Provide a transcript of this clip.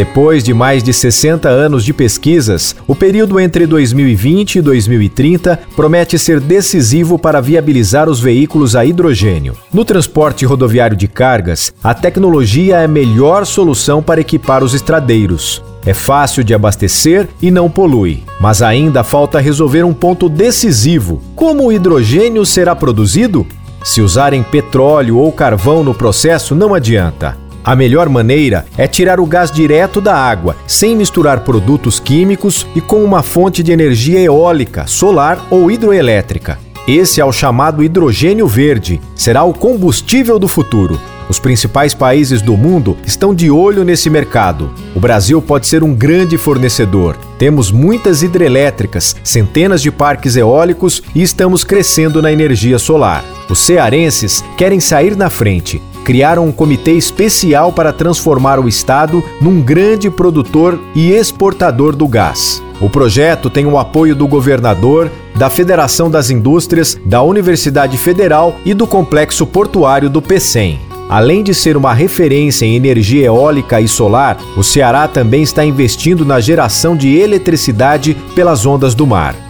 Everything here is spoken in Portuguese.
Depois de mais de 60 anos de pesquisas, o período entre 2020 e 2030 promete ser decisivo para viabilizar os veículos a hidrogênio. No transporte rodoviário de cargas, a tecnologia é a melhor solução para equipar os estradeiros. É fácil de abastecer e não polui. Mas ainda falta resolver um ponto decisivo: como o hidrogênio será produzido? Se usarem petróleo ou carvão no processo, não adianta. A melhor maneira é tirar o gás direto da água, sem misturar produtos químicos e com uma fonte de energia eólica, solar ou hidroelétrica. Esse é o chamado hidrogênio verde, será o combustível do futuro. Os principais países do mundo estão de olho nesse mercado. O Brasil pode ser um grande fornecedor. Temos muitas hidrelétricas, centenas de parques eólicos e estamos crescendo na energia solar. Os cearenses querem sair na frente criaram um comitê especial para transformar o estado num grande produtor e exportador do gás. O projeto tem o apoio do governador, da Federação das Indústrias, da Universidade Federal e do Complexo Portuário do PECEM. Além de ser uma referência em energia eólica e solar, o Ceará também está investindo na geração de eletricidade pelas ondas do mar.